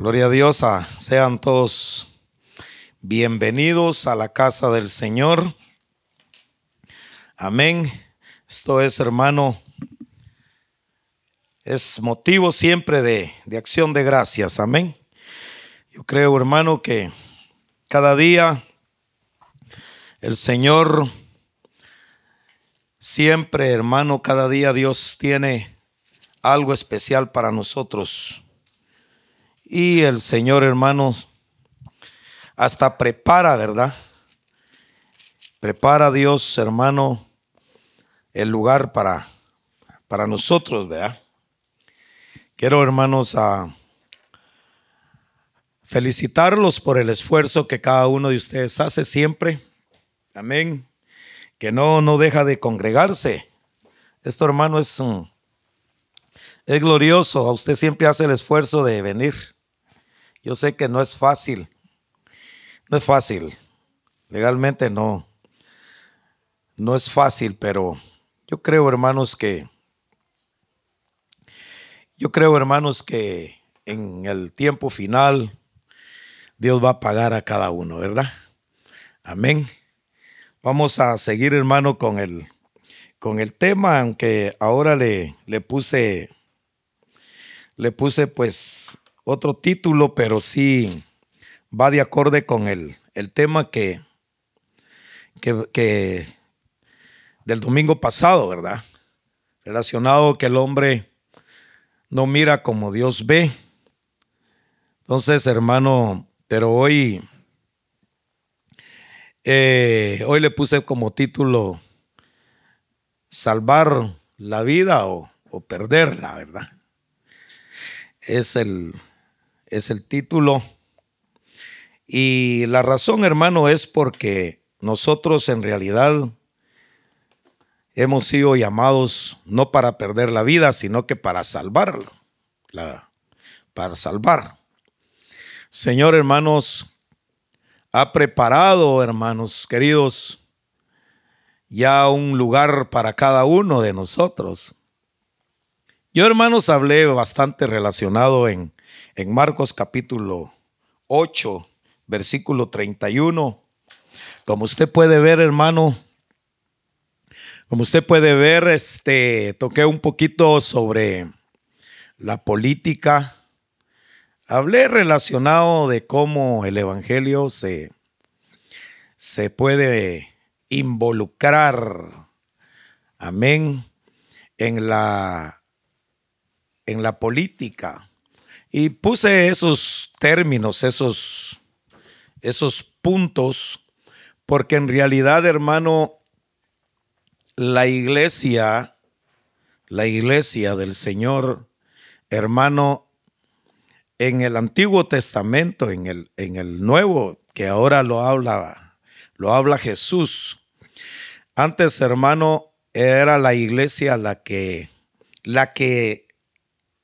Gloria a Dios, sean todos bienvenidos a la casa del Señor. Amén. Esto es, hermano, es motivo siempre de, de acción de gracias. Amén. Yo creo, hermano, que cada día el Señor, siempre, hermano, cada día Dios tiene algo especial para nosotros. Y el Señor, hermanos, hasta prepara, ¿verdad? Prepara Dios, hermano, el lugar para, para nosotros, ¿verdad? Quiero, hermanos, a felicitarlos por el esfuerzo que cada uno de ustedes hace siempre. Amén. Que no, no deja de congregarse. Esto, hermano, es, es glorioso. Usted siempre hace el esfuerzo de venir. Yo sé que no es fácil. No es fácil. Legalmente no. No es fácil, pero yo creo, hermanos, que yo creo, hermanos, que en el tiempo final Dios va a pagar a cada uno, ¿verdad? Amén. Vamos a seguir, hermano, con el, con el tema, aunque ahora le, le puse, le puse pues otro título, pero sí va de acorde con el, el tema que, que, del domingo pasado, ¿verdad? Relacionado que el hombre no mira como Dios ve. Entonces, hermano, pero hoy, eh, hoy le puse como título salvar la vida o, o perderla, ¿verdad? Es el, es el título. Y la razón, hermano, es porque nosotros en realidad hemos sido llamados no para perder la vida, sino que para salvarlo, para salvar. Señor, hermanos, ha preparado, hermanos queridos, ya un lugar para cada uno de nosotros. Yo, hermanos, hablé bastante relacionado en en Marcos capítulo 8, versículo 31. Como usted puede ver, hermano, como usted puede ver, este, toqué un poquito sobre la política. Hablé relacionado de cómo el Evangelio se, se puede involucrar, amén, en la, en la política. Y puse esos términos, esos, esos puntos, porque en realidad, hermano, la iglesia, la iglesia del Señor, hermano, en el Antiguo Testamento, en el, en el Nuevo, que ahora lo habla, lo habla Jesús. Antes, hermano, era la iglesia la que, la que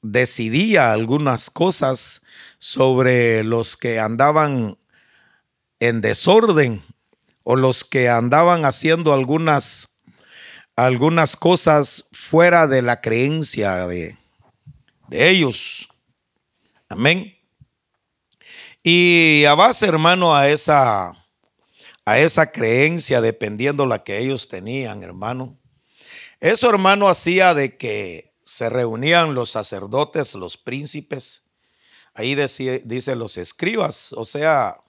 decidía algunas cosas sobre los que andaban en desorden o los que andaban haciendo algunas, algunas cosas fuera de la creencia de, de ellos. Amén. Y a base, hermano, a esa, a esa creencia, dependiendo la que ellos tenían, hermano, eso, hermano, hacía de que se reunían los sacerdotes, los príncipes, ahí dice, los escribas, o sea,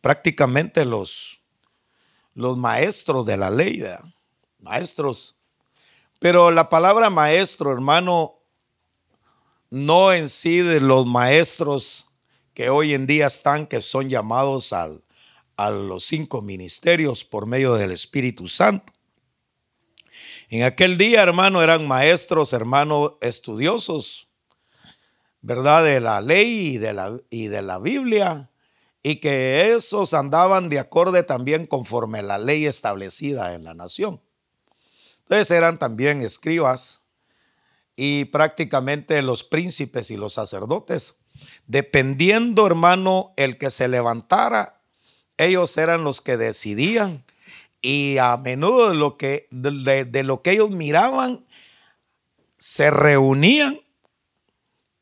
prácticamente los, los maestros de la ley, maestros. Pero la palabra maestro, hermano, no en sí de los maestros que hoy en día están, que son llamados al, a los cinco ministerios por medio del Espíritu Santo. En aquel día, hermano, eran maestros, hermano, estudiosos, ¿verdad? De la ley y de la, y de la Biblia, y que esos andaban de acorde también conforme la ley establecida en la nación. Entonces eran también escribas y prácticamente los príncipes y los sacerdotes. Dependiendo, hermano, el que se levantara, ellos eran los que decidían y a menudo de lo que, de, lo que ellos miraban, se reunían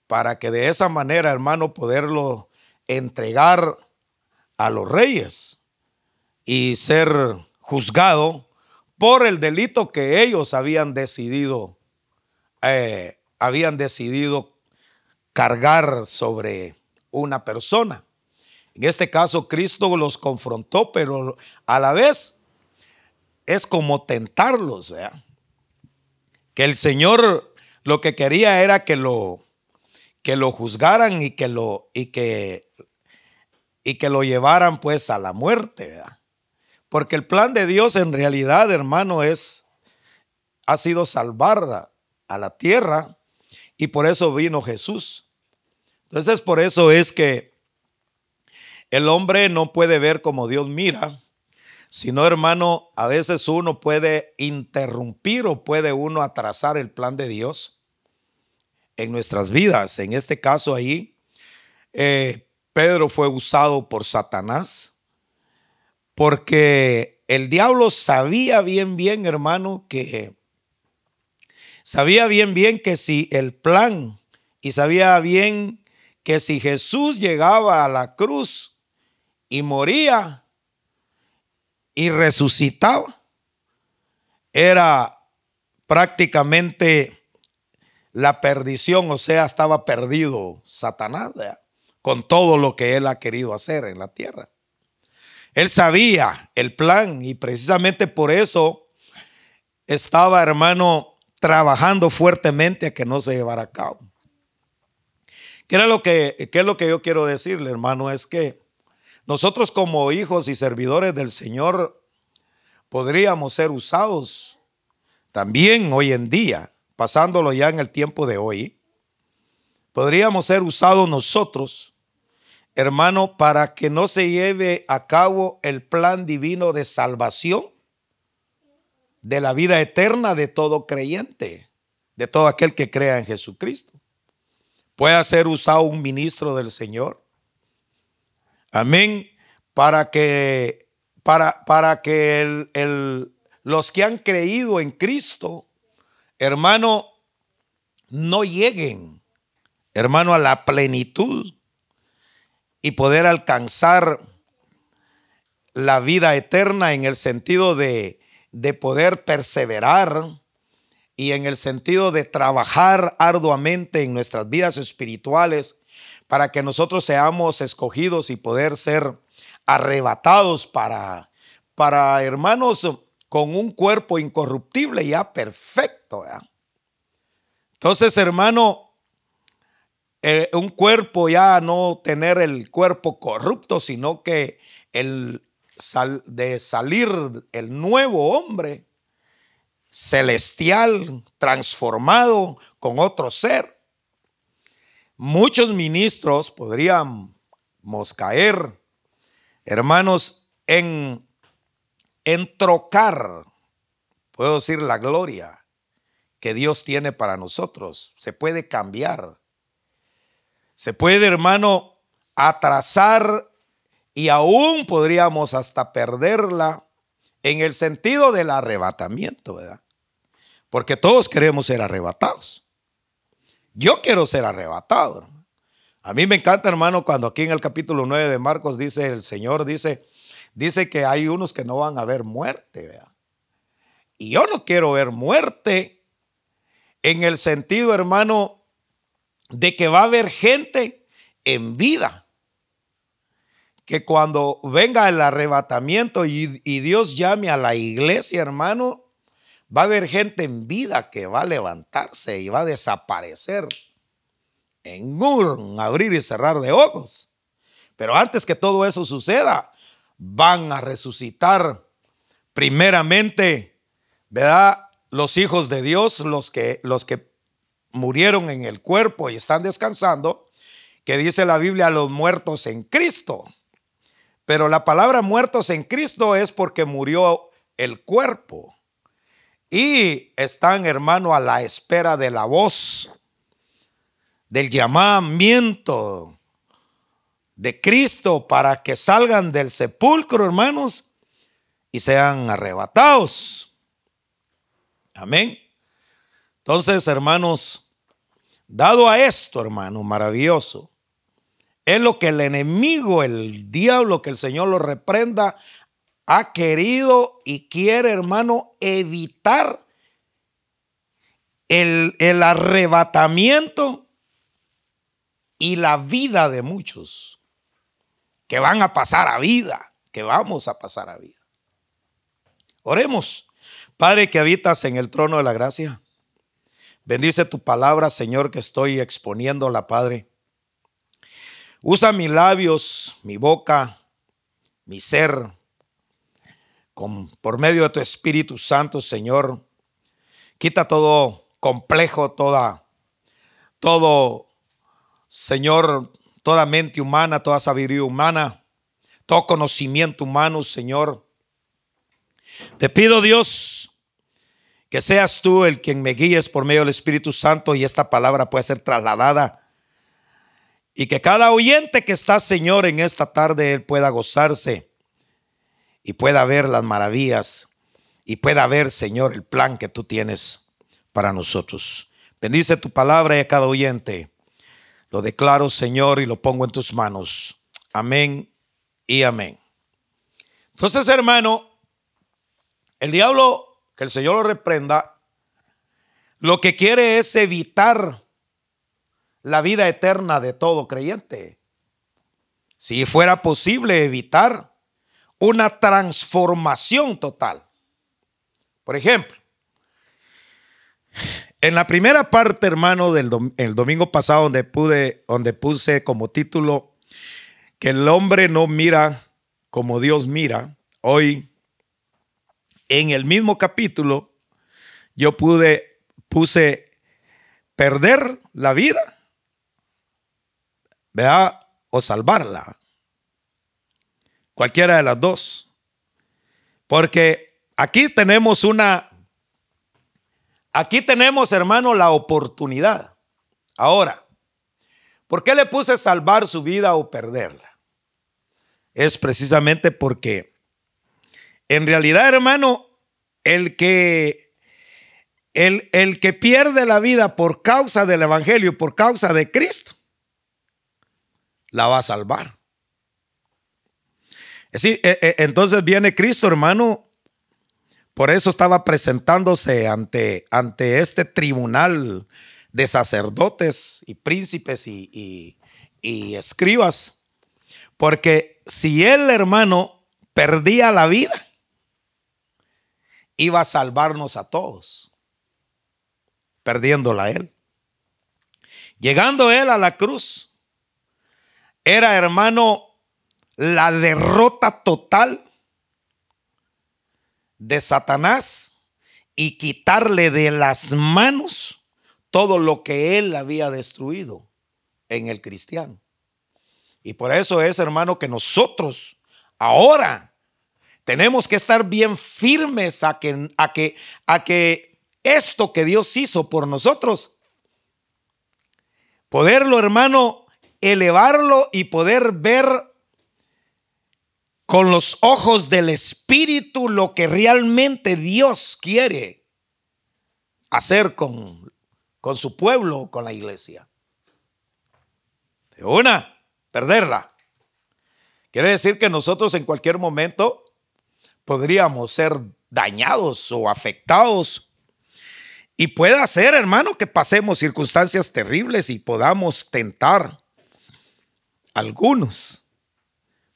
para que de esa manera, hermano, poderlo entregar a los reyes y ser juzgado por el delito que ellos habían decidido, eh, habían decidido cargar sobre una persona. En este caso, Cristo los confrontó, pero a la vez es como tentarlos, que el Señor lo que quería era que lo, que lo juzgaran y que lo, y que, y que lo llevaran pues a la muerte, ¿verdad? Porque el plan de Dios en realidad, hermano, es, ha sido salvar a la tierra y por eso vino Jesús. Entonces, por eso es que el hombre no puede ver como Dios mira, sino, hermano, a veces uno puede interrumpir o puede uno atrasar el plan de Dios en nuestras vidas. En este caso ahí, eh, Pedro fue usado por Satanás porque el diablo sabía bien, bien, hermano, que sabía bien, bien que si el plan y sabía bien que si Jesús llegaba a la cruz y moría y resucitaba, era prácticamente la perdición, o sea, estaba perdido Satanás con todo lo que él ha querido hacer en la tierra. Él sabía el plan y precisamente por eso estaba, hermano, trabajando fuertemente a que no se llevara a cabo. ¿Qué, lo que, qué es lo que yo quiero decirle, hermano? Es que nosotros como hijos y servidores del Señor podríamos ser usados también hoy en día, pasándolo ya en el tiempo de hoy, podríamos ser usados nosotros hermano, para que no se lleve a cabo el plan divino de salvación de la vida eterna de todo creyente, de todo aquel que crea en Jesucristo. Puede ser usado un ministro del Señor. Amén. Para que, para, para que el, los que han creído en Cristo, hermano, no lleguen, hermano, a la plenitud y poder alcanzar la vida eterna en el sentido de, de poder perseverar y en el sentido de trabajar arduamente en nuestras vidas espirituales para que nosotros seamos escogidos y poder ser arrebatados para, para hermanos con un cuerpo incorruptible ya perfecto. Entonces, hermano, eh, un cuerpo ya no tener el cuerpo corrupto, sino que el de salir el nuevo hombre celestial, transformado con otro ser. Muchos ministros podríamos caer, hermanos, en, en trocar, puedo decir, la gloria que Dios tiene para nosotros. Se puede cambiar se puede, hermano, atrasar y aún podríamos hasta perderla en el sentido del arrebatamiento, ¿verdad? Porque todos queremos ser arrebatados. Yo quiero ser arrebatado. A mí me encanta, hermano, cuando aquí en el capítulo 9 de Marcos dice el Señor, dice, dice que hay unos que no van a ver muerte. Y yo no quiero ver muerte en el sentido, hermano, de que va a haber gente en vida. Que cuando venga el arrebatamiento y, Dios llame a la iglesia, hermano, va a haber gente en vida que va a levantarse y va a desaparecer en un abrir y cerrar de ojos. Pero antes que todo eso suceda, van a resucitar primeramente, ¿verdad? Los hijos de Dios, los que, los que murieron en el cuerpo y están descansando, que dice la Biblia los muertos en Cristo. Pero la palabra muertos en Cristo es porque murió el cuerpo. Y están, hermano, a la espera de la voz, del llamamiento de Cristo para que salgan del sepulcro, hermanos, y sean arrebatados. Amén. Entonces, hermanos, dado a esto, hermano, maravilloso, es lo que el enemigo, el diablo, que el Señor lo reprenda, ha querido y quiere, hermano, evitar el, el arrebatamiento y la vida de muchos que van a pasar a vida, que vamos a pasar a vida. Oremos. Padre que habitas en el trono de la gracia, bendice tu palabra, Señor, que estoy exponiéndola, Padre. Usa mis labios, mi boca, mi ser, con, por medio de tu Espíritu Santo, Señor. Quita todo complejo, toda, todo, Señor, toda mente humana, toda sabiduría humana, todo conocimiento humano, Señor. Te pido, Dios, que seas tú el quien me guíes por medio del Espíritu Santo y esta palabra pueda ser trasladada. Y que cada oyente que está, Señor, en esta tarde, él pueda gozarse y pueda ver las maravillas y pueda ver, Señor, el plan que tú tienes para nosotros. Bendice tu palabra y a cada oyente. Lo declaro, Señor, y lo pongo en tus manos. Amén y amén. Entonces, hermano, el diablo, que el Señor lo reprenda, lo que quiere es evitar la vida eterna de todo creyente. Si fuera posible evitar una transformación total. Por ejemplo, en la primera parte, hermano, del el domingo pasado, donde pude, donde puse como título que el hombre no mira como Dios mira, hoy en el mismo capítulo, yo pude, puse perder la vida, vea, o salvarla. Cualquiera de las dos. Porque aquí tenemos una, aquí tenemos, hermano, la oportunidad. Ahora, ¿por qué le puse salvar su vida o perderla? Es precisamente porque en realidad, hermano, el que, el, el que pierde la vida por causa del Evangelio, por causa de Cristo, la va a salvar. Sí, e, e, entonces viene Cristo, hermano. Por eso estaba presentándose ante, ante este tribunal de sacerdotes y príncipes y, y escribas. Porque si él, hermano, perdía la vida, iba a salvarnos a todos, perdiéndola él. Llegando él a la cruz, era hermano la derrota total de Satanás y quitarle de las manos todo lo que él había destruido en el cristiano. Y por eso es, hermano, que nosotros ahora tenemos que estar bien firmes a que, a que, a que esto que Dios hizo por nosotros, poderlo, hermano, elevarlo y poder ver con los ojos del Espíritu lo que realmente Dios quiere hacer con, con su pueblo, con la iglesia. De una, perderla. Quiere decir que nosotros en cualquier momento podríamos ser dañados o afectados. Y puede ser, hermano, que pasemos circunstancias terribles y podamos tentar algunos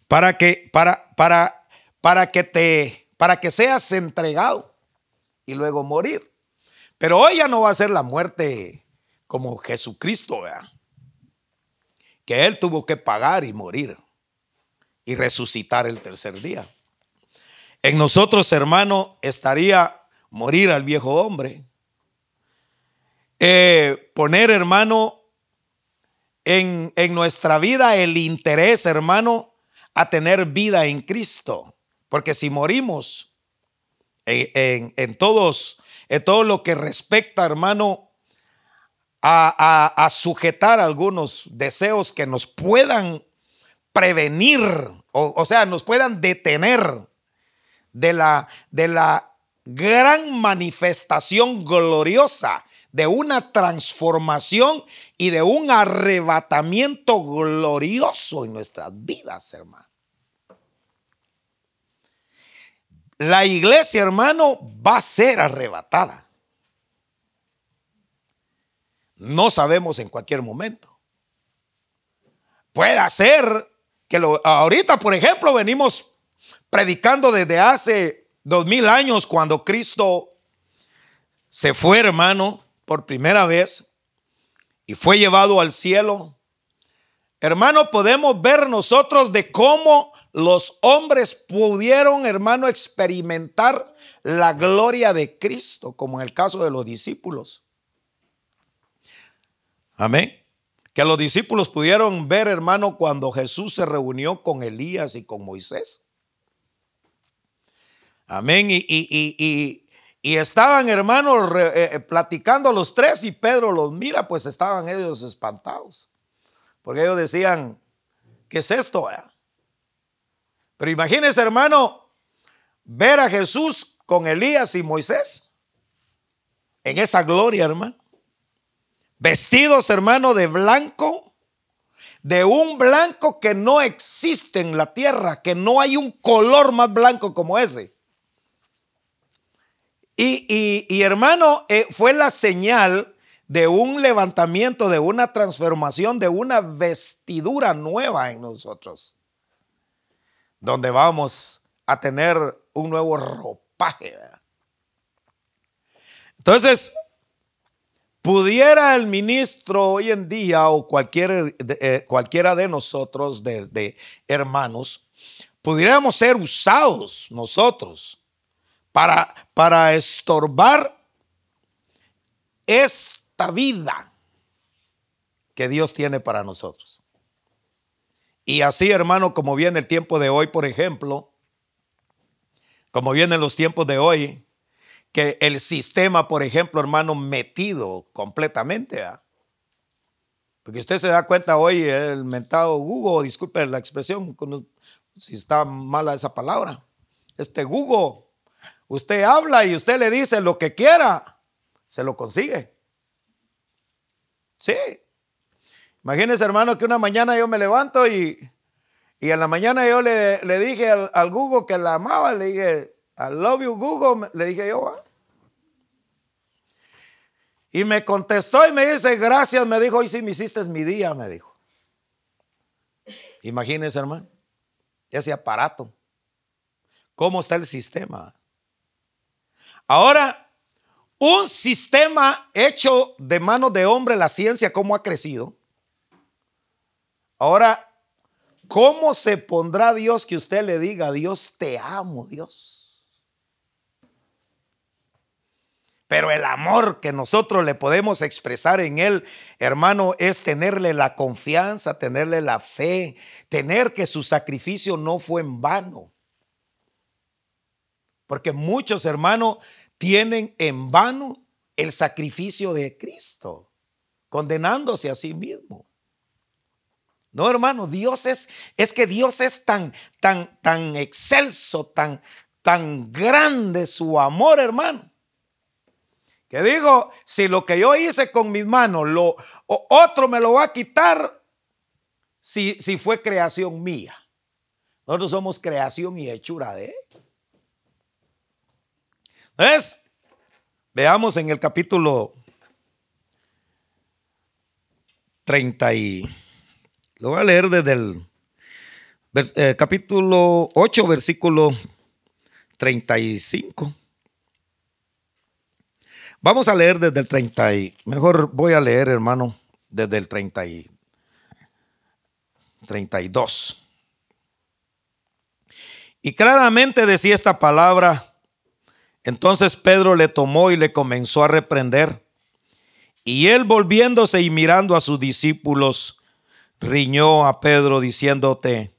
para que para para para que te para que seas entregado y luego morir. Pero hoy ya no va a ser la muerte como Jesucristo, ¿verdad? que él tuvo que pagar y morir y resucitar el tercer día. En nosotros, hermano, estaría morir al viejo hombre. Eh, poner, hermano, en, en, nuestra vida el interés, hermano, a tener vida en Cristo. Porque si morimos en, en, todos, en todo lo que respecta, hermano, a, a, a sujetar algunos deseos que nos puedan prevenir, o, o sea, nos puedan detener de la, de la gran manifestación gloriosa de una transformación y de un arrebatamiento glorioso en nuestras vidas, hermano. La iglesia, hermano, va a ser arrebatada. No sabemos en cualquier momento. Puede ser que ahorita, por ejemplo, venimos predicando desde hace dos mil años cuando Cristo se fue, hermano, por primera vez y fue llevado al cielo, hermano, podemos ver nosotros de cómo los hombres pudieron, hermano, experimentar la gloria de Cristo, como en el caso de los discípulos. Amén. Que los discípulos pudieron ver, hermano, cuando Jesús se reunió con Elías y con Moisés. Amén. Y, y, y, y estaban, hermanos, eh, eh, platicando los tres y Pedro los mira, pues estaban ellos espantados. Porque ellos decían, ¿qué es esto? Pero imagínense, hermano, ver a Jesús con Elías y Moisés en esa gloria, hermano. Vestidos, hermano, de blanco, de un blanco que no existe en la tierra, que no hay un color más blanco como ese. Y, hermano, eh, fue la señal de un levantamiento, de una transformación, de una vestidura nueva en nosotros, donde vamos a tener un nuevo ropaje. Entonces, pudiera el ministro hoy en día o cualquier, eh, cualquiera de nosotros, de, de hermanos, pudiéramos ser usados nosotros para, para estorbar esta vida que Dios tiene para nosotros. Y así, hermano, como viene el tiempo de hoy, por ejemplo, como vienen los tiempos de hoy, que el sistema, por ejemplo, hermano, metido completamente. Porque usted se da cuenta hoy, el mentado Google, disculpe la expresión, si está mala esa palabra, este Google Usted habla y usted le dice lo que quiera, se lo consigue. Sí. Imagínese, hermano, que una mañana yo me levanto y, y en la mañana yo le, dije al, Google que la amaba, le dije, I love you, Google, le dije yo. ¿ah? Y me contestó y me dice, gracias, me dijo, hoy sí me hiciste mi día, me dijo. Imagínese, hermano, ese aparato. ¿Cómo está el sistema? Ahora, un sistema hecho de mano de hombre, la ciencia, ¿cómo ha crecido? Ahora, ¿cómo se pondrá Dios que usted le diga, Dios te amo, Dios? Pero el amor que nosotros le podemos expresar en Él, hermano, es tenerle la confianza, tenerle la fe, tener que su sacrificio no fue en vano. Porque muchos hermanos tienen en vano el sacrificio de Cristo, condenándose a sí mismo. No, hermano, Dios es, es que Dios es tan, tan, tan excelso, tan, tan grande su amor, hermano. Que digo, si lo que yo hice con mis manos, lo, otro me lo va a quitar si, si fue creación mía. Nosotros somos creación y hechura de Él. ¿Ves? Veamos en el capítulo 30 y lo voy a leer desde el eh, capítulo 8, versículo 35. Vamos a leer desde el 30 y, mejor voy a leer, hermano, desde el 30 y 32. Y claramente decía esta palabra, entonces Pedro le tomó y le comenzó a reprender. Y él volviéndose y mirando a sus discípulos, riñó a Pedro diciéndote,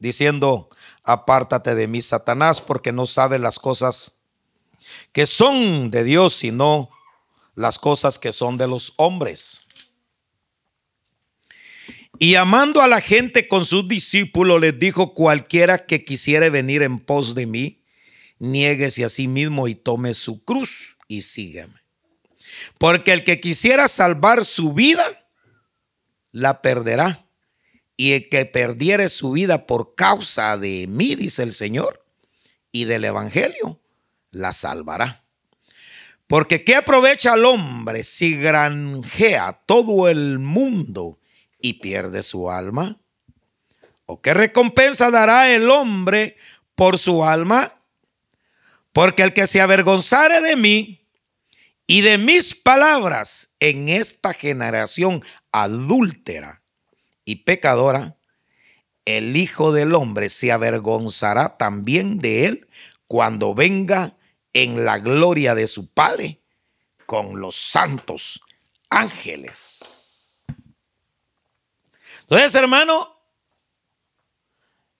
diciendo, apártate de mí, Satanás, porque no sabes las cosas que son de Dios, sino las cosas que son de los hombres. Y amando a la gente con sus discípulos, les dijo, cualquiera que quisiere venir en pos de mí, niéguese a sí mismo y tome su cruz y sígueme. Porque el que quisiera salvar su vida, la perderá. Y el que perdiere su vida por causa de mí, dice el Señor, y del Evangelio, la salvará. Porque ¿qué aprovecha al hombre si granjea todo el mundo y pierde su alma? ¿O qué recompensa dará el hombre por su alma? Porque el que se avergonzare de mí y de mis palabras en esta generación adúltera y pecadora, el Hijo del Hombre se avergonzará también de él cuando venga en la gloria de su Padre con los santos ángeles. Entonces, hermano,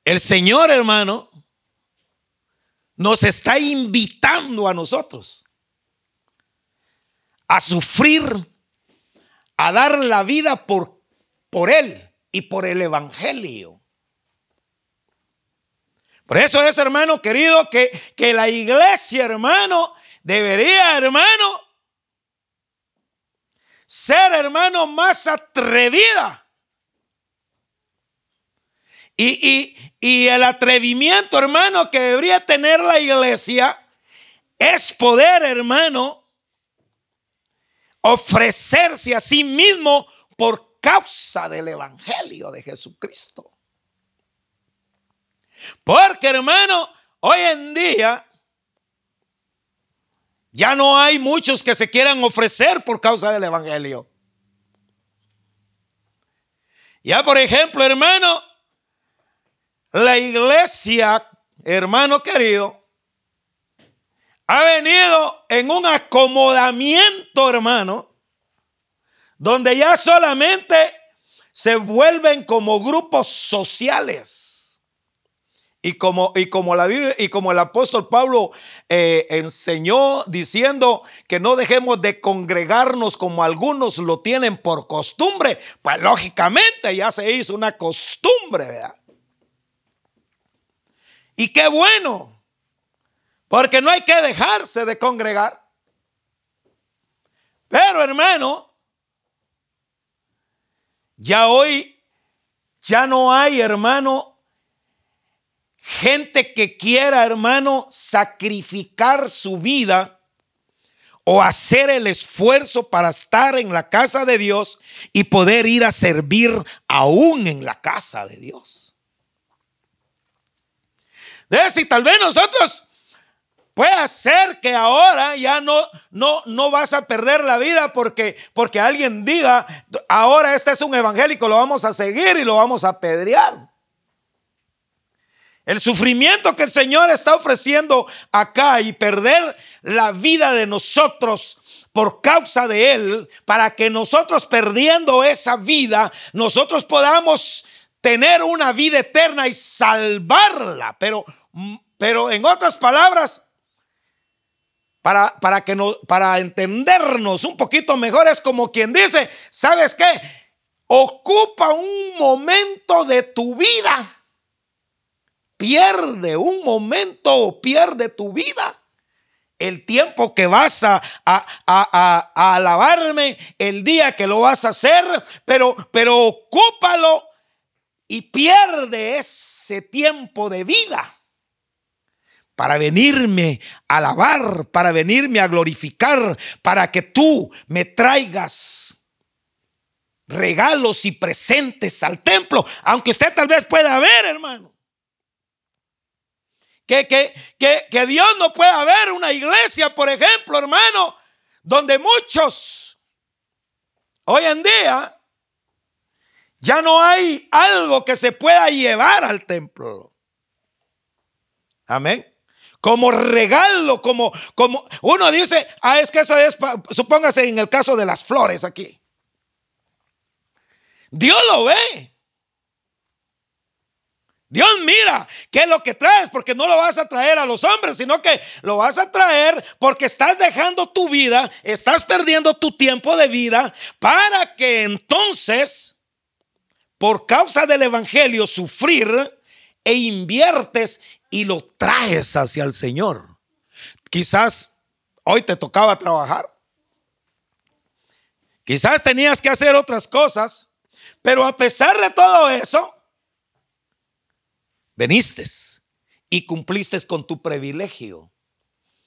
el Señor, hermano, nos está invitando a nosotros a sufrir, a dar la vida por, por Él y por el Evangelio. Por eso es, hermano querido, que, que la iglesia, hermano, debería, hermano, ser, hermano, más atrevida. Y, y, el atrevimiento, hermano, que debería tener la iglesia es poder, hermano, ofrecerse a sí mismo por causa del Evangelio de Jesucristo. Porque hermano, hoy en día ya no hay muchos que se quieran ofrecer por causa del Evangelio. Ya por ejemplo, hermano, la iglesia, hermano querido, ha venido en un acomodamiento, hermano, donde ya solamente se vuelven como grupos sociales. Y como, y como, la Biblia, y como el apóstol Pablo eh, enseñó diciendo que no dejemos de congregarnos como algunos lo tienen por costumbre, pues lógicamente ya se hizo una costumbre, ¿verdad? Y qué bueno, porque no hay que dejarse de congregar. Pero hermano, ya hoy, ya no hay hermano Gente que quiera, hermano, sacrificar su vida o hacer el esfuerzo para estar en la casa de Dios y poder ir a servir aún en la casa de Dios. De si tal vez nosotros puede ser que ahora ya no, no, no vas a perder la vida porque, porque alguien diga, ahora este es un evangélico, lo vamos a seguir y lo vamos a pedrear. El sufrimiento que el Señor está ofreciendo acá y perder la vida de nosotros por causa de Él, para que nosotros perdiendo esa vida, nosotros podamos tener una vida eterna y salvarla. Pero, pero en otras palabras, para, para, que no, para entendernos un poquito mejor, es como quien dice, ¿sabes qué? Ocupa un momento de tu vida pierde un momento o pierde tu vida. El tiempo que vas a, a, alabarme, el día que lo vas a hacer, pero, pero ocúpalo y pierde ese tiempo de vida para venirme a alabar, para venirme a glorificar, para que tú me traigas regalos y presentes al templo, aunque usted tal vez pueda ver, hermano que, que, que, Dios no puede haber una iglesia, por ejemplo, hermano, donde muchos hoy en día ya no hay algo que se pueda llevar al templo. Amén. Como regalo, como, como uno dice, ah, es que eso es, supóngase en el caso de las flores aquí. Dios lo ve. Dios mira qué es lo que traes, porque no lo vas a traer a los hombres, sino que lo vas a traer porque estás dejando tu vida, estás perdiendo tu tiempo de vida para que entonces, por causa del Evangelio, sufrir e inviertes y lo traes hacia el Señor. Quizás hoy te tocaba trabajar. Quizás tenías que hacer otras cosas, pero a pesar de todo eso, veniste y cumpliste con tu privilegio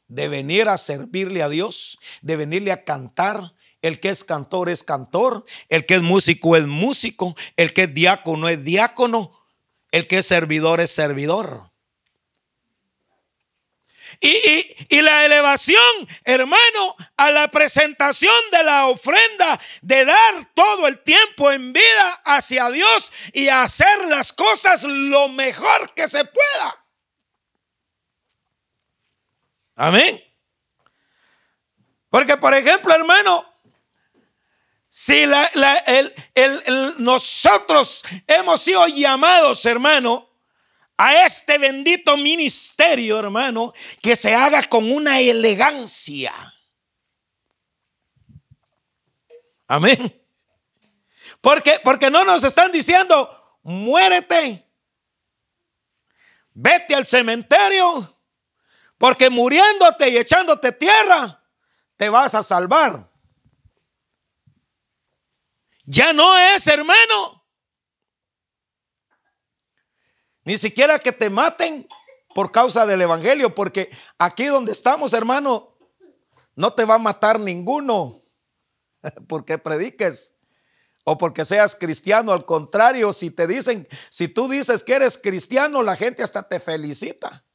de venir a servirle a Dios, de venirle a cantar. El que es cantor es cantor, el que es músico es músico, el que es diácono es diácono, el que es servidor es servidor. Y, la elevación, hermano, a la presentación de la ofrenda, de dar todo el tiempo en vida hacia Dios y hacer las cosas lo mejor que se pueda. Amén. Porque, por ejemplo, hermano, si nosotros hemos sido llamados, hermano, a este bendito ministerio, hermano, que se haga con una elegancia. Amén. Porque, porque no nos están diciendo, muérete, vete al cementerio, porque muriéndote y echándote tierra, te vas a salvar. Ya no es, hermano. Ni siquiera que te maten por causa del Evangelio, porque aquí donde estamos, hermano, no te va a matar ninguno porque prediques o porque seas cristiano. Al contrario, si te dicen, si tú dices que eres cristiano, la gente hasta te felicita.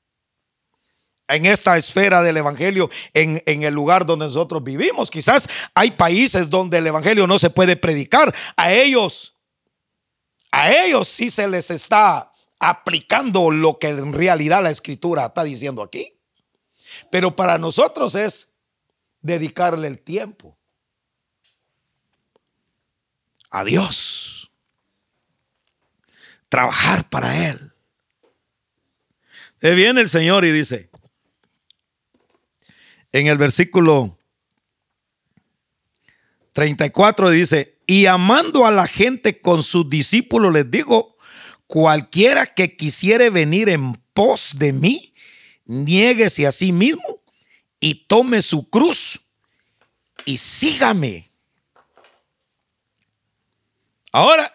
En esta esfera del Evangelio, en, en el lugar donde nosotros vivimos, quizás hay países donde el Evangelio no se puede predicar. A ellos, a ellos sí se les está aplicando lo que en realidad la escritura está diciendo aquí. Pero para nosotros es dedicarle el tiempo a Dios. Trabajar para Él. viene el Señor y dice, en el versículo 34 dice, y amando a la gente con sus discípulos les digo, cualquiera que quisiere venir en pos de mí, niéguese a sí mismo y tome su cruz y sígame. Ahora,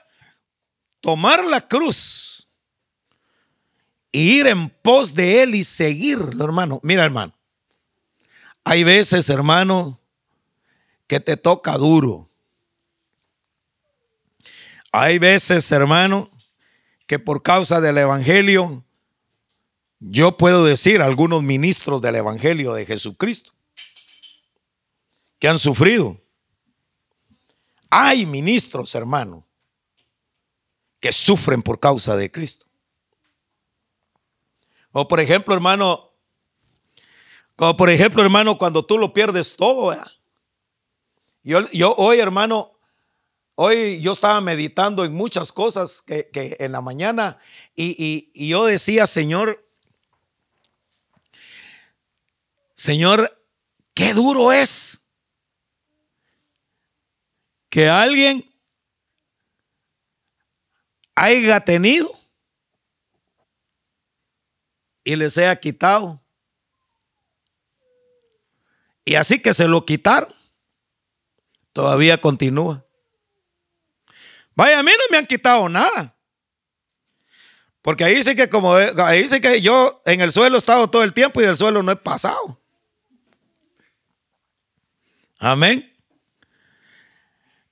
tomar la cruz e ir en pos de él y seguirlo, hermano. Mira, hermano, hay veces, hermano, que te toca duro. Hay veces, hermano, que por causa del Evangelio, yo puedo decir algunos ministros del Evangelio de Jesucristo que han sufrido. Hay ministros, hermano, que sufren por causa de Cristo. O por ejemplo, hermano, como por ejemplo, hermano, cuando tú lo pierdes todo. Yo, yo hoy, hermano, Hoy yo estaba meditando en muchas cosas que, en la mañana y, y yo decía, Señor, Señor, qué duro es que alguien haya tenido y le sea quitado. Y así que se lo quitaron, todavía continúa. Vaya, a mí no me han quitado nada. Porque ahí sí que como ahí sí que yo en el suelo he estado todo el tiempo y del suelo no he pasado. Amén.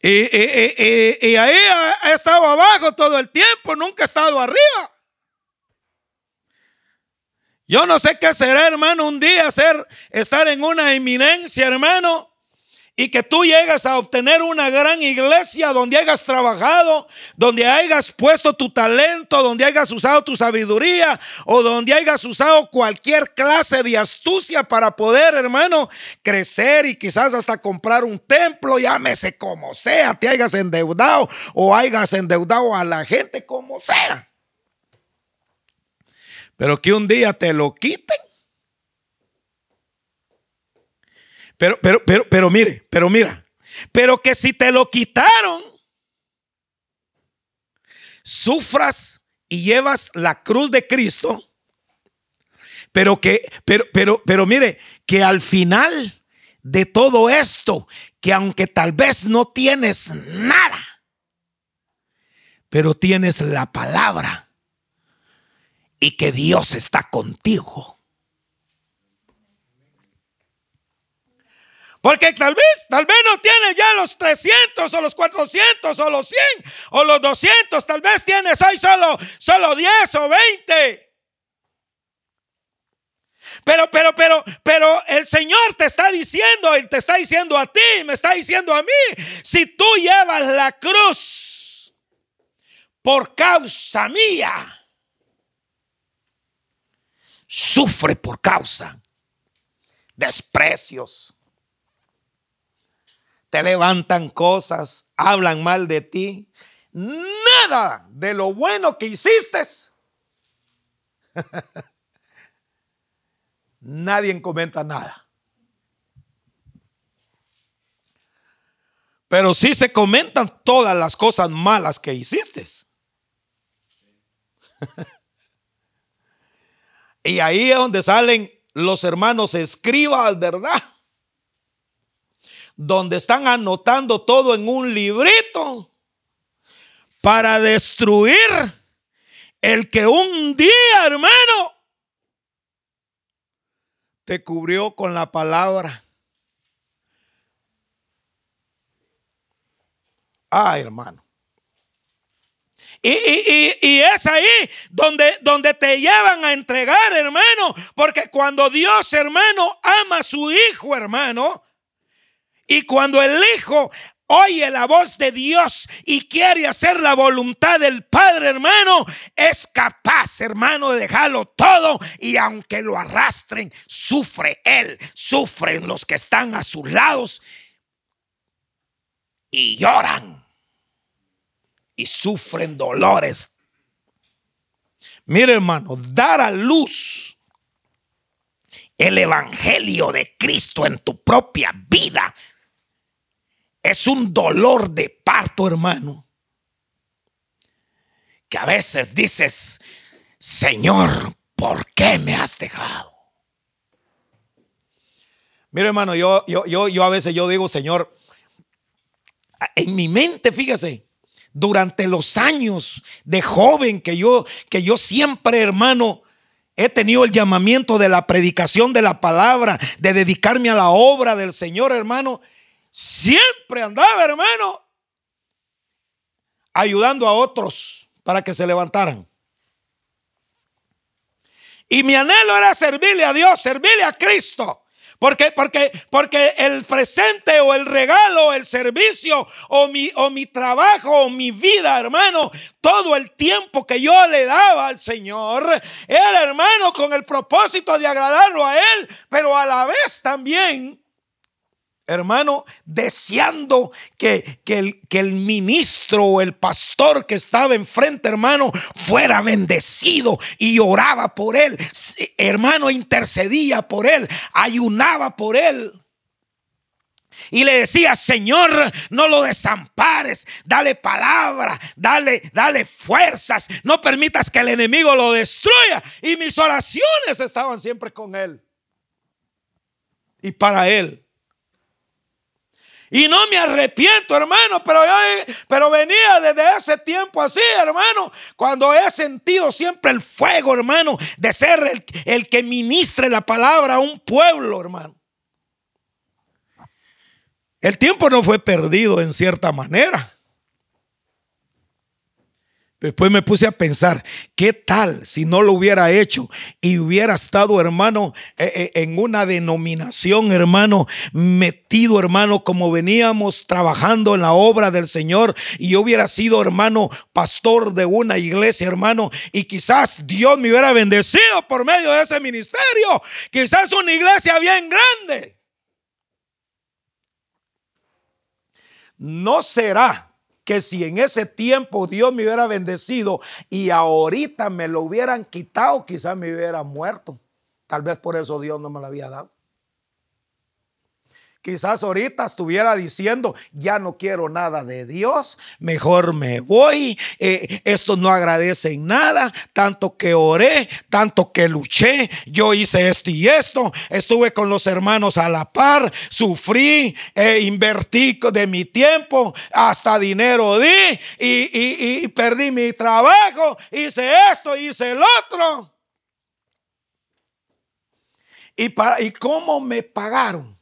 Y, y, ahí he estado abajo todo el tiempo, nunca he estado arriba. Yo no sé qué será, hermano, un día ser, estar en una eminencia, hermano, y que tú llegas a obtener una gran iglesia donde hayas trabajado, donde hayas puesto tu talento, donde hayas usado tu sabiduría o donde hayas usado cualquier clase de astucia para poder, hermano, crecer y quizás hasta comprar un templo, llámese como sea, te hayas endeudado o hayas endeudado a la gente como sea. Pero que un día te lo quiten Pero, pero, pero, pero mire, pero mira, pero que si te lo quitaron, sufras y llevas la cruz de Cristo, pero que, pero, pero, pero mire, que al final de todo esto, que aunque tal vez no tienes nada, pero tienes la palabra y que Dios está contigo. Porque tal vez, tal vez no tienes ya los 300 o los 400 o los 100 o los 200. Tal vez tienes hoy solo, solo 10 o 20. Pero, pero, pero, pero el Señor te está diciendo, Él te está diciendo a ti, me está diciendo a mí, si tú llevas la cruz por causa mía, sufre por causa desprecios. Te levantan cosas, hablan mal de ti. Nada de lo bueno que hiciste nadie comenta nada. Pero sí se comentan todas las cosas malas que hiciste. y ahí es donde salen los hermanos escribas, ¿verdad? Donde están anotando todo en un librito para destruir el que un día, hermano, te cubrió con la palabra. Ah, hermano. Y, y, es ahí donde, donde te llevan a entregar, hermano. Porque cuando Dios, hermano, ama a su hijo, hermano. Y cuando el hijo oye la voz de Dios y quiere hacer la voluntad del Padre, hermano, es capaz, hermano, de dejarlo todo y aunque lo arrastren, sufre él, sufren los que están a sus lados y lloran y sufren dolores. Mire, hermano, dar a luz el evangelio de Cristo en tu propia vida es un dolor de parto, hermano. Que a veces dices, Señor, ¿por qué me has dejado? Mira, hermano, yo, yo, yo, yo a veces yo digo, Señor, en mi mente, fíjese, durante los años de joven que yo, que yo siempre, hermano, he tenido el llamamiento de la predicación de la palabra, de dedicarme a la obra del Señor, hermano siempre andaba, hermano, ayudando a otros para que se levantaran. Y mi anhelo era servirle a Dios, servirle a Cristo. Porque, porque, porque el presente o el regalo, el servicio o mi, o mi trabajo o mi vida, hermano, todo el tiempo que yo le daba al Señor era, hermano, con el propósito de agradarlo a Él, pero a la vez también hermano, deseando que, el, que el ministro o el pastor que estaba enfrente, hermano, fuera bendecido y oraba por él. Hermano, intercedía por él, ayunaba por él. Y le decía, Señor, no lo desampares, dale palabra, dale, dale fuerzas, no permitas que el enemigo lo destruya. Y mis oraciones estaban siempre con él. Y para él. Y no me arrepiento, hermano, pero, yo, pero venía desde ese tiempo así, hermano, cuando he sentido siempre el fuego, hermano, de ser el, el que ministre la palabra a un pueblo, hermano. El tiempo no fue perdido en cierta manera. Después me puse a pensar, ¿qué tal si no lo hubiera hecho y hubiera estado, hermano, eh, eh, en una denominación, hermano, metido, hermano, como veníamos trabajando en la obra del Señor y yo hubiera sido, hermano, pastor de una iglesia, hermano, y quizás Dios me hubiera bendecido por medio de ese ministerio, quizás una iglesia bien grande. No será que si en ese tiempo Dios me hubiera bendecido y ahorita me lo hubieran quitado, quizás me hubiera muerto. Tal vez por eso Dios no me lo había dado. Quizás ahorita estuviera diciendo, ya no quiero nada de Dios, mejor me voy, eh, esto no agradece en nada, tanto que oré, tanto que luché, yo hice esto y esto, estuve con los hermanos a la par, sufrí, eh, invertí de mi tiempo, hasta dinero di y, y perdí mi trabajo, hice esto, hice el otro. ¿Y, para, ¿Y cómo me pagaron?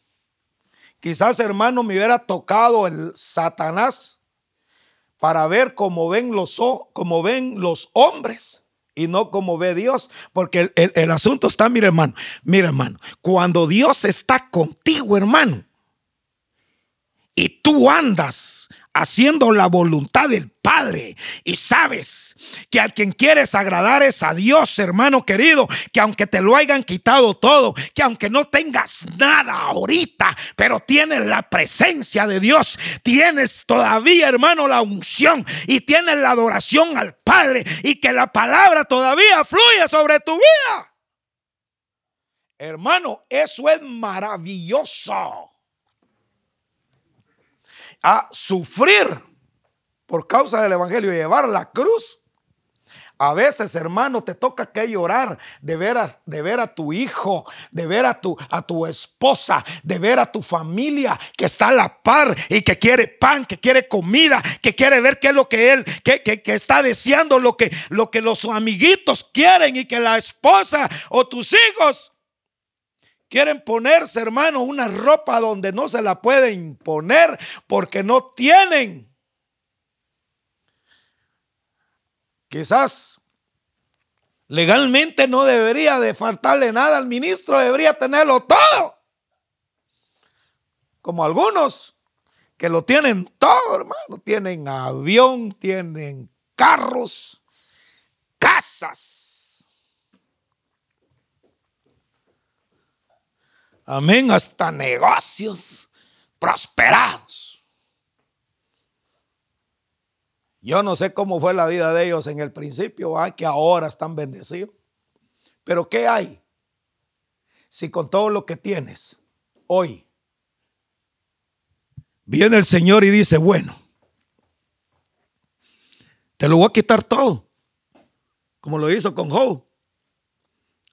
Quizás, hermano, me hubiera tocado el Satanás para ver cómo ven los, cómo ven los hombres y no como ve Dios. Porque el, el, asunto está, mira hermano, mira hermano, cuando Dios está contigo, hermano, y tú andas haciendo la voluntad del Padre y sabes que a quien quieres agradar es a Dios, hermano querido, que aunque te lo hayan quitado todo, que aunque no tengas nada ahorita, pero tienes la presencia de Dios, tienes todavía, hermano, la unción y tienes la adoración al Padre y que la palabra todavía fluye sobre tu vida. Hermano, eso es maravilloso a sufrir por causa del Evangelio y llevar la cruz. A veces, hermano, te toca que llorar de ver a, de ver a tu hijo, de ver a tu, a tu esposa, de ver a tu familia que está a la par y que quiere pan, que quiere comida, que quiere ver qué es lo que él, que, que está deseando, lo que, lo que los amiguitos quieren y que la esposa o tus hijos Quieren ponerse, hermano, una ropa donde no se la pueden poner porque no tienen. Quizás legalmente no debería de faltarle nada al ministro, debería tenerlo todo. Como algunos que lo tienen todo, hermano. Tienen avión, tienen carros, casas Amén, hasta negocios prosperados. Yo no sé cómo fue la vida de ellos en el principio, que ahora están bendecidos. Pero ¿qué hay? Si con todo lo que tienes hoy viene el Señor y dice, bueno, te lo voy a quitar todo, como lo hizo con Job.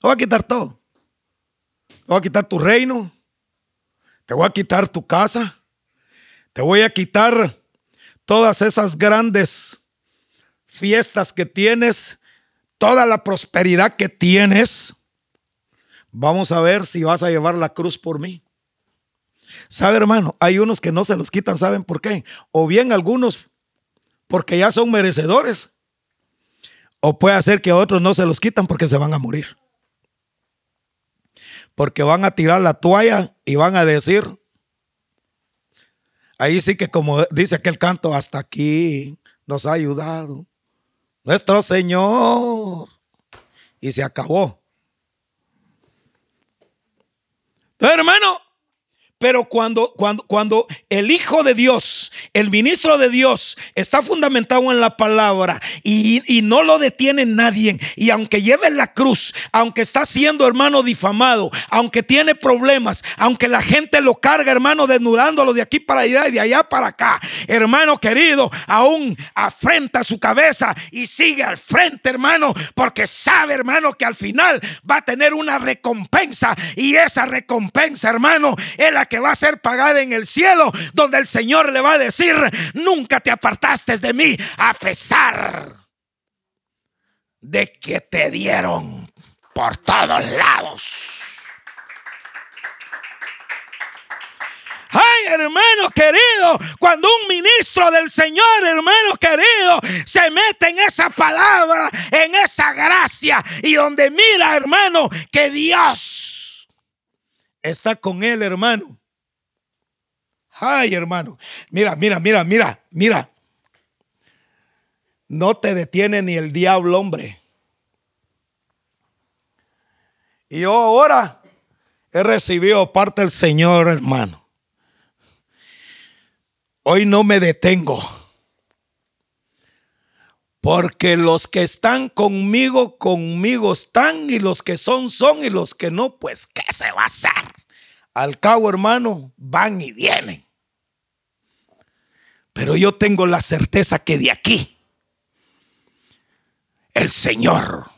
Voy a quitar todo. Te voy a quitar tu reino. Te voy a quitar tu casa. Te voy a quitar todas esas grandes fiestas que tienes, toda la prosperidad que tienes. Vamos a ver si vas a llevar la cruz por mí. ¿Sabe, hermano? Hay unos que no se los quitan, ¿saben por qué? O bien algunos porque ya son merecedores. O puede ser que otros no se los quitan porque se van a morir porque van a tirar la toalla y van a decir, ahí sí que como dice aquel canto, hasta aquí nos ha ayudado nuestro Señor. Y se acabó. Entonces, hermano, pero cuando, cuando, cuando el Hijo de Dios, el ministro de Dios, está fundamentado en la palabra y, y, no lo detiene nadie, y aunque lleve la cruz, aunque está siendo hermano difamado, aunque tiene problemas, aunque la gente lo carga, hermano, desnudándolo de aquí para allá y de allá para acá, hermano querido, aún afrenta su cabeza y sigue al frente, hermano, porque sabe, hermano, que al final va a tener una recompensa y esa recompensa, hermano, es la que que va a ser pagada en el cielo, donde el Señor le va a decir, nunca te apartaste de mí, a pesar de que te dieron por todos lados. Ay, hermano querido, cuando un ministro del Señor, hermano querido, se mete en esa palabra, en esa gracia, y donde mira, hermano, que Dios está con él, hermano. Ay, hermano. Mira, mira, mira, mira, mira. No te detiene ni el diablo, hombre. Y yo ahora he recibido parte del Señor, hermano. Hoy no me detengo. Porque los que están conmigo, conmigo están, y los que son, son, y los que no, pues, ¿qué se va a hacer? Al cabo, hermano, van y vienen. Pero yo tengo la certeza que de aquí el Señor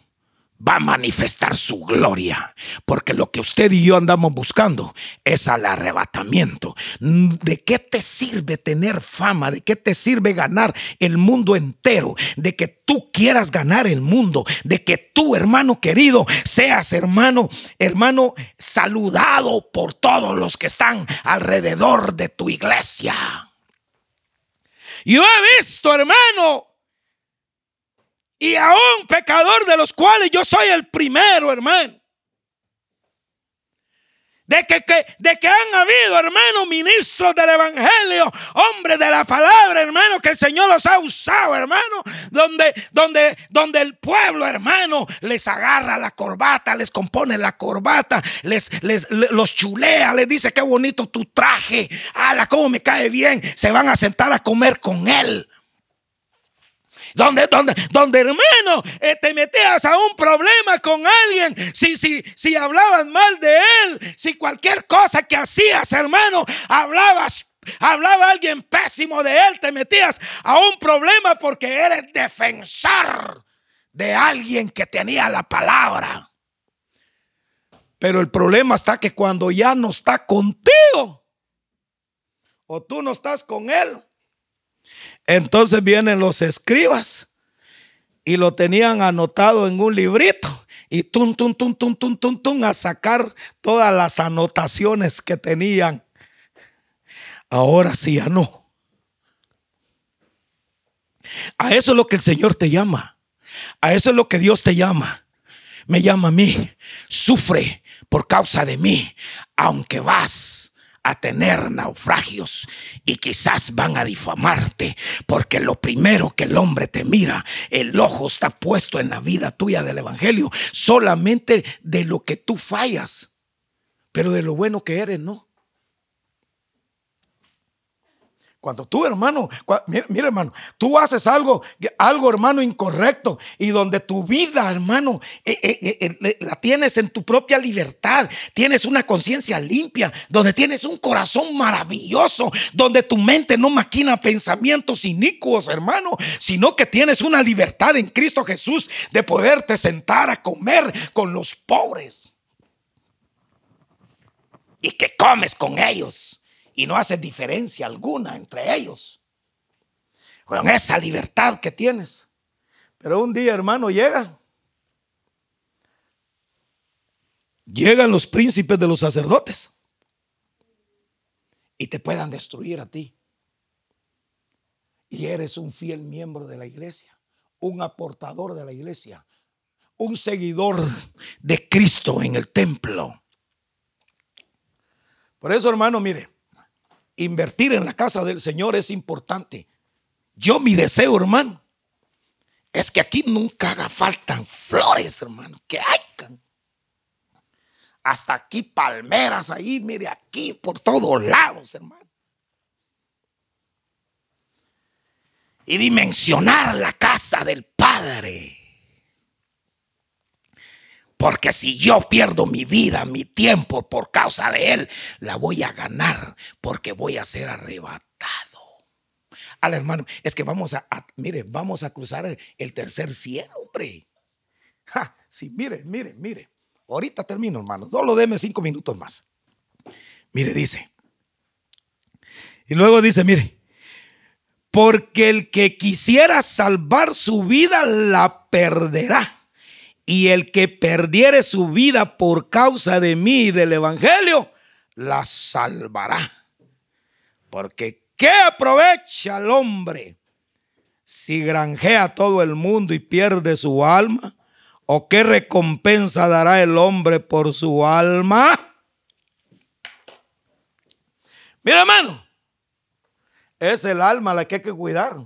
va a manifestar su gloria. Porque lo que usted y yo andamos buscando es al arrebatamiento. ¿De qué te sirve tener fama? ¿De qué te sirve ganar el mundo entero? De que tú quieras ganar el mundo. De que tú, hermano querido, seas hermano, hermano saludado por todos los que están alrededor de tu iglesia. Yo he visto, hermano, y aún pecador de los cuales yo soy el primero, hermano. De que, de que han habido, hermano, ministros del Evangelio, hombres de la palabra, hermano, que el Señor los ha usado, hermano, donde, donde, donde el pueblo, hermano, les agarra la corbata, les compone la corbata, les, les, los chulea, les dice qué bonito tu traje, ala, cómo me cae bien, se van a sentar a comer con él donde, donde, donde hermano, eh, te metías a un problema con alguien, si, si, si hablabas mal de él, si cualquier cosa que hacías, hermano, hablabas hablaba alguien pésimo de él, te metías a un problema porque eres defensor de alguien que tenía la palabra. Pero el problema está que cuando ya no está contigo, o tú no estás con él, entonces vienen los escribas y lo tenían anotado en un librito y tum, tum, tum, tum, tum, tum, tum, a sacar todas las anotaciones que tenían. Ahora sí ya no. A eso es lo que el Señor te llama. A eso es lo que Dios te llama. Me llama a mí. Sufre por causa de mí, aunque vas a tener naufragios y quizás van a difamarte, porque lo primero que el hombre te mira, el ojo está puesto en la vida tuya del Evangelio, solamente de lo que tú fallas, pero de lo bueno que eres, no. Cuando tú, hermano, mira, hermano, tú haces algo, algo, hermano, incorrecto y donde tu vida, hermano, eh, eh, eh, la tienes en tu propia libertad, tienes una conciencia limpia, donde tienes un corazón maravilloso, donde tu mente no maquina pensamientos inicuos, hermano, sino que tienes una libertad en Cristo Jesús de poderte sentar a comer con los pobres. Y que comes con ellos y no hace diferencia alguna entre ellos. Con esa libertad que tienes. Pero un día, hermano, llega. Llegan los príncipes de los sacerdotes y te puedan destruir a ti. Y eres un fiel miembro de la iglesia, un aportador de la iglesia, un seguidor de Cristo en el templo. Por eso, hermano, mire, invertir en la casa del Señor es importante. Yo mi deseo, hermano, es que aquí nunca haga falta flores, hermano, que hayan. Hasta aquí palmeras ahí, mire aquí por todos lados, hermano. Y dimensionar la casa del Padre. Porque si yo pierdo mi vida, mi tiempo por causa de Él, la voy a ganar porque voy a ser arrebatado. Al hermano, es que vamos a, mire, vamos a cruzar el, tercer cielo, hombre. sí, mire, mire, mire. Ahorita termino, hermano. Solo deme cinco minutos más. Mire, dice. Y luego dice, mire, porque el que quisiera salvar su vida la perderá y el que perdiere su vida por causa de mí y del Evangelio, la salvará. Porque ¿qué aprovecha el hombre si granjea todo el mundo y pierde su alma? ¿O qué recompensa dará el hombre por su alma? Mira, hermano, es el alma la que hay que cuidar.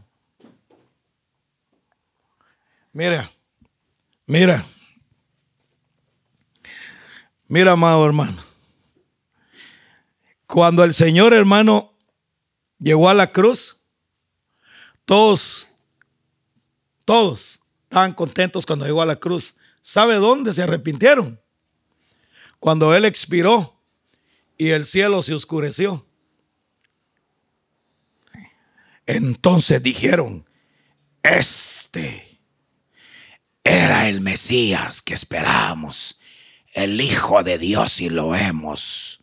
Mira. Mira, mira, amado hermano. Cuando el Señor, hermano, llegó a la cruz, todos, todos estaban contentos cuando llegó a la cruz. ¿Sabe dónde se arrepintieron? Cuando Él expiró y el cielo se oscureció. Entonces dijeron, este era el Mesías que esperábamos, el Hijo de Dios y lo hemos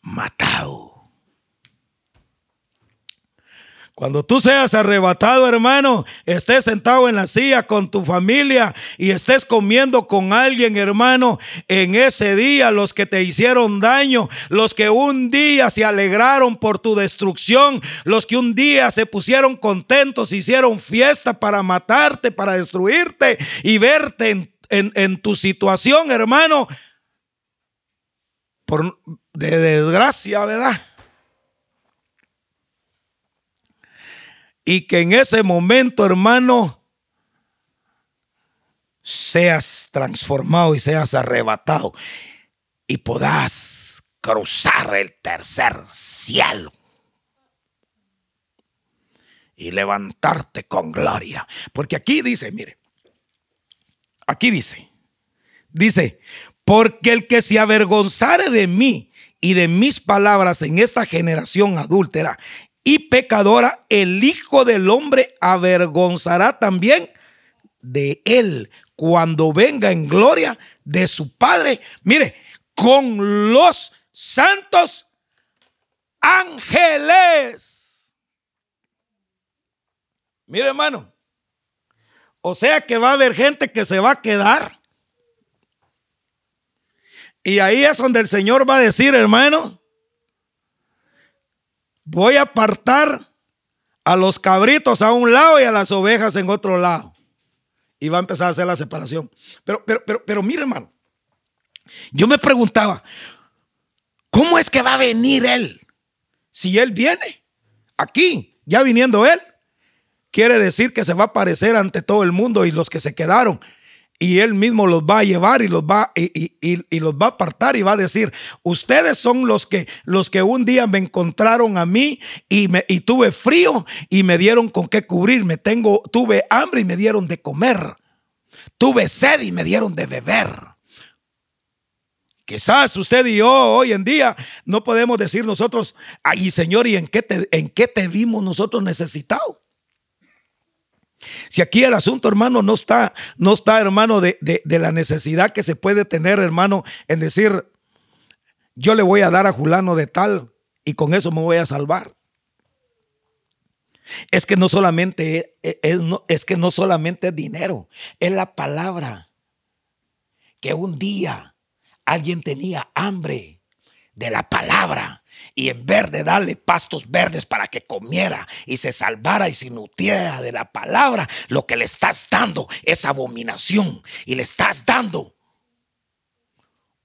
matado. Cuando tú seas arrebatado, hermano, estés sentado en la silla con tu familia y estés comiendo con alguien, hermano, en ese día, los que te hicieron daño, los que un día se alegraron por tu destrucción, los que un día se pusieron contentos, hicieron fiesta para matarte, para destruirte y verte en, tu situación, hermano, por de desgracia, ¿verdad? Y que en ese momento, hermano, seas transformado y seas arrebatado y podás cruzar el tercer cielo y levantarte con gloria. Porque aquí dice, mire, aquí dice, dice, porque el que se avergonzare de mí y de mis palabras en esta generación adúltera y pecadora, el Hijo del Hombre avergonzará también de él cuando venga en gloria de su Padre. Mire, con los santos ángeles. Mire, hermano. O sea que va a haber gente que se va a quedar. Y ahí es donde el Señor va a decir, hermano, voy a apartar a los cabritos a un lado y a las ovejas en otro lado. Y va a empezar a hacer la separación. Pero, pero, pero, pero mire, hermano, yo me preguntaba, ¿cómo es que va a venir él? Si él viene aquí, ya viniendo él, quiere decir que se va a aparecer ante todo el mundo y los que se quedaron y él mismo los va a llevar y los va y, los va a apartar y va a decir ustedes son los que los que un día me encontraron a mí y me y tuve frío y me dieron con qué cubrirme tengo tuve hambre y me dieron de comer. Tuve sed y me dieron de beber. Quizás usted y yo hoy en día no podemos decir nosotros, ay Señor, ¿y en qué te, en qué te vimos nosotros necesitados? Si aquí el asunto, hermano, no está, no está, hermano, de, de, la necesidad que se puede tener, hermano, en decir, yo le voy a dar a Julano de tal y con eso me voy a salvar. Es que no solamente es, es, es que no solamente es dinero, es la palabra. Que un día alguien tenía hambre de la palabra y en vez de darle pastos verdes para que comiera y se salvara y se nutriera de la palabra, lo que le estás dando es abominación y le estás dando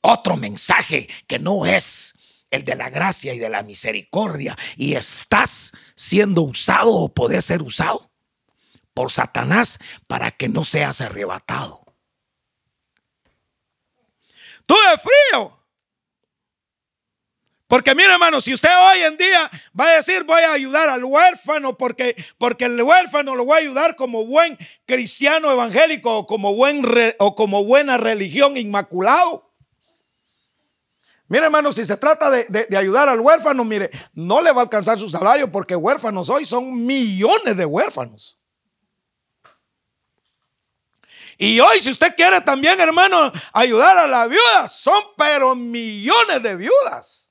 otro mensaje que no es el de la gracia y de la misericordia. Y estás siendo usado o podés ser usado por Satanás para que no seas arrebatado. Tuve frío porque mire hermano, si usted hoy en día va a decir voy a ayudar al huérfano porque, porque el huérfano lo voy a ayudar como buen cristiano evangélico o como, buen o como buena religión inmaculado. Mire hermano, si se trata de, de, ayudar al huérfano, mire, no le va a alcanzar su salario porque huérfanos hoy son millones de huérfanos. Y hoy si usted quiere también hermano ayudar a la viuda, son pero millones de viudas.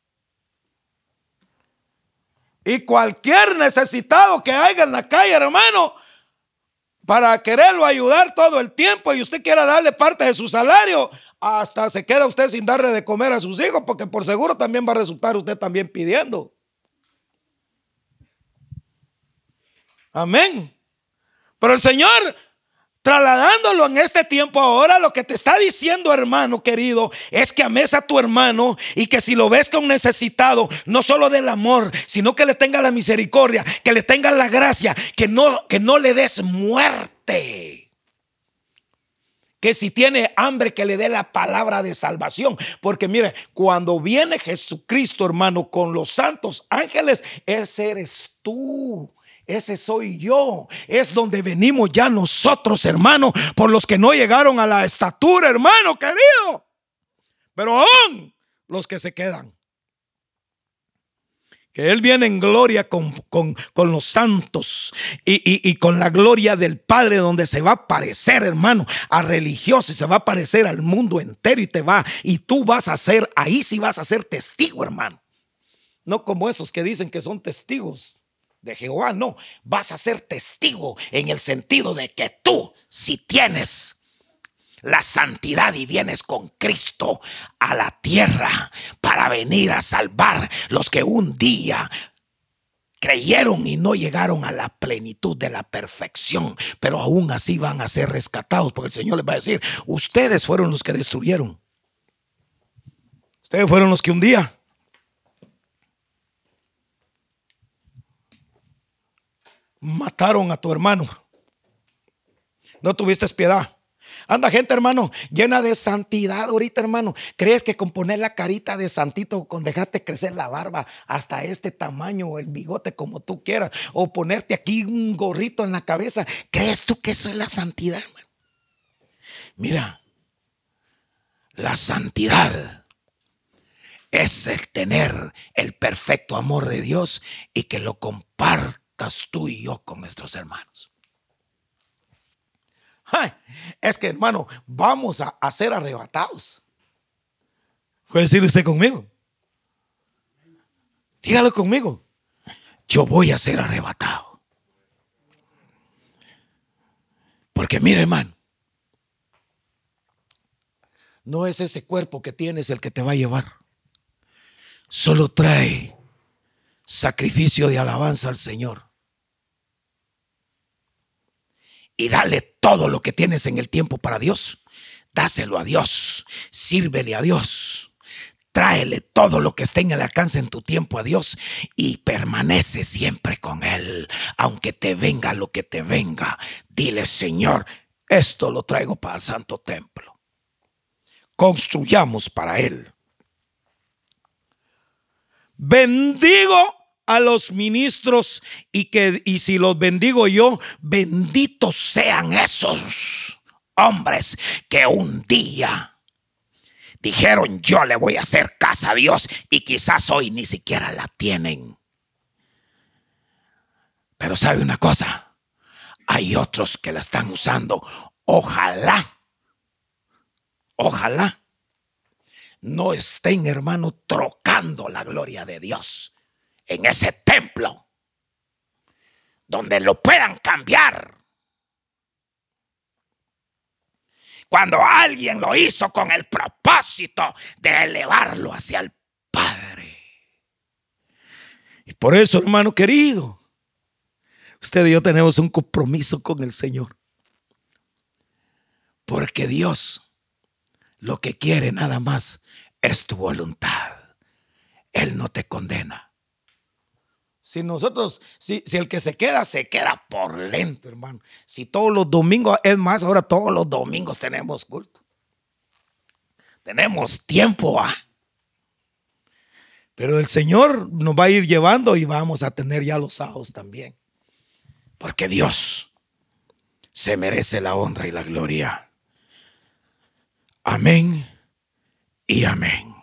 Y cualquier necesitado que haya en la calle, hermano, para quererlo ayudar todo el tiempo y usted quiera darle parte de su salario, hasta se queda usted sin darle de comer a sus hijos, porque por seguro también va a resultar usted también pidiendo. Amén. Pero el Señor Trasladándolo en este tiempo ahora, lo que te está diciendo, hermano querido, es que ames a tu hermano y que si lo ves con necesitado, no solo del amor, sino que le tenga la misericordia, que le tenga la gracia, que no, que no le des muerte. Que si tiene hambre, que le dé la palabra de salvación. Porque mire, cuando viene Jesucristo, hermano, con los santos ángeles, ese eres tú. Ese soy yo. Es donde venimos ya nosotros, hermano, por los que no llegaron a la estatura, hermano querido. Pero aún los que se quedan. Que Él viene en gloria con, los santos y, y, con la gloria del Padre, donde se va a parecer, hermano, a religiosos y se va a parecer al mundo entero y te va, y tú vas a ser, ahí sí vas a ser testigo, hermano. No como esos que dicen que son testigos de Jehová, no, vas a ser testigo en el sentido de que tú, si tienes la santidad y vienes con Cristo a la tierra para venir a salvar los que un día creyeron y no llegaron a la plenitud de la perfección, pero aún así van a ser rescatados, porque el Señor les va a decir, ustedes fueron los que destruyeron. Ustedes fueron los que un día mataron a tu hermano. No tuviste piedad. Anda gente, hermano, llena de santidad ahorita, hermano. ¿Crees que con poner la carita de santito, con dejarte crecer la barba hasta este tamaño o el bigote como tú quieras, o ponerte aquí un gorrito en la cabeza, crees tú que eso es la santidad, hermano? Mira, la santidad es el tener el perfecto amor de Dios y que lo tú y yo con nuestros hermanos es que hermano, vamos a, ser arrebatados. ¿Puede decir usted conmigo? Dígalo conmigo. Yo voy a ser arrebatado. Porque mire, hermano, no es ese cuerpo que tienes el que te va a llevar. Solo trae sacrificio de alabanza al Señor. Y dale todo lo que tienes en el tiempo para Dios. Dáselo a Dios, sírvele a Dios. Tráele todo lo que esté en el alcance en tu tiempo a Dios y permanece siempre con Él. Aunque te venga lo que te venga, dile, Señor, esto lo traigo para el santo templo. Construyamos para Él. Bendigo a los ministros y que y si los bendigo yo, benditos sean esos hombres que un día dijeron yo le voy a hacer casa a Dios y quizás hoy ni siquiera la tienen. Pero sabe una cosa, hay otros que la están usando. Ojalá, ojalá no estén, hermano, trocando la gloria de Dios en ese templo donde lo puedan cambiar. Cuando alguien lo hizo con el propósito de elevarlo hacia el Padre. Y por eso, hermano querido, usted y yo tenemos un compromiso con el Señor. Porque Dios lo que quiere nada más es tu voluntad. Él no te condena. Si nosotros, si, el que se queda, se queda por lento, hermano. Si todos los domingos, es más, ahora todos los domingos tenemos culto. Tenemos tiempo, ¿ah? Pero el Señor nos va a ir llevando y vamos a tener ya los sábados también. Porque Dios se merece la honra y la gloria. Amén y amén.